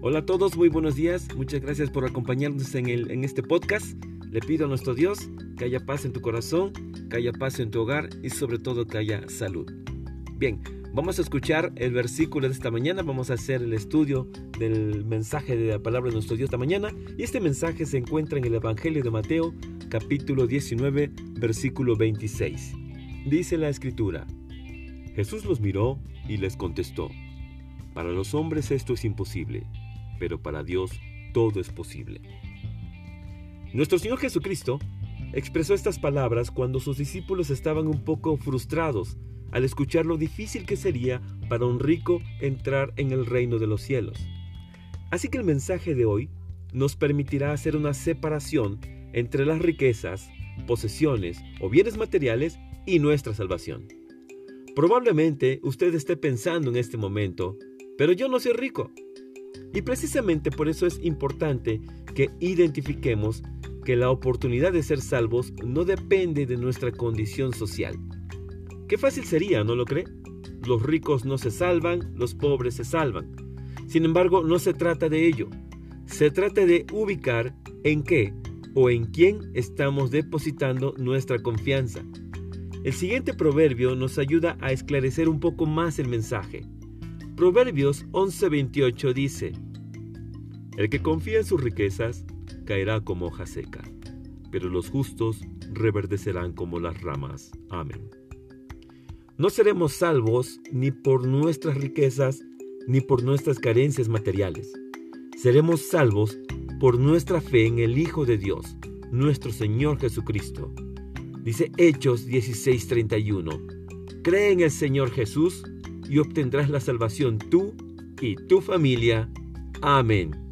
Hola a todos, muy buenos días. Muchas gracias por acompañarnos en, el, en este podcast. Le pido a nuestro Dios que haya paz en tu corazón, que haya paz en tu hogar y sobre todo que haya salud. Bien, vamos a escuchar el versículo de esta mañana, vamos a hacer el estudio del mensaje de la palabra de nuestro Dios esta mañana y este mensaje se encuentra en el Evangelio de Mateo capítulo 19 versículo 26. Dice la escritura, Jesús los miró y les contestó, para los hombres esto es imposible pero para Dios todo es posible. Nuestro Señor Jesucristo expresó estas palabras cuando sus discípulos estaban un poco frustrados al escuchar lo difícil que sería para un rico entrar en el reino de los cielos. Así que el mensaje de hoy nos permitirá hacer una separación entre las riquezas, posesiones o bienes materiales y nuestra salvación. Probablemente usted esté pensando en este momento, pero yo no soy rico, y precisamente por eso es importante que identifiquemos que la oportunidad de ser salvos no depende de nuestra condición social. Qué fácil sería, ¿no lo cree? Los ricos no se salvan, los pobres se salvan. Sin embargo, no se trata de ello. Se trata de ubicar en qué o en quién estamos depositando nuestra confianza. El siguiente proverbio nos ayuda a esclarecer un poco más el mensaje. Proverbios 11:28 dice, El que confía en sus riquezas caerá como hoja seca, pero los justos reverdecerán como las ramas. Amén. No seremos salvos ni por nuestras riquezas ni por nuestras carencias materiales. Seremos salvos por nuestra fe en el Hijo de Dios, nuestro Señor Jesucristo. Dice Hechos 16:31, Cree en el Señor Jesús y obtendrás la salvación tú y tu familia. Amén.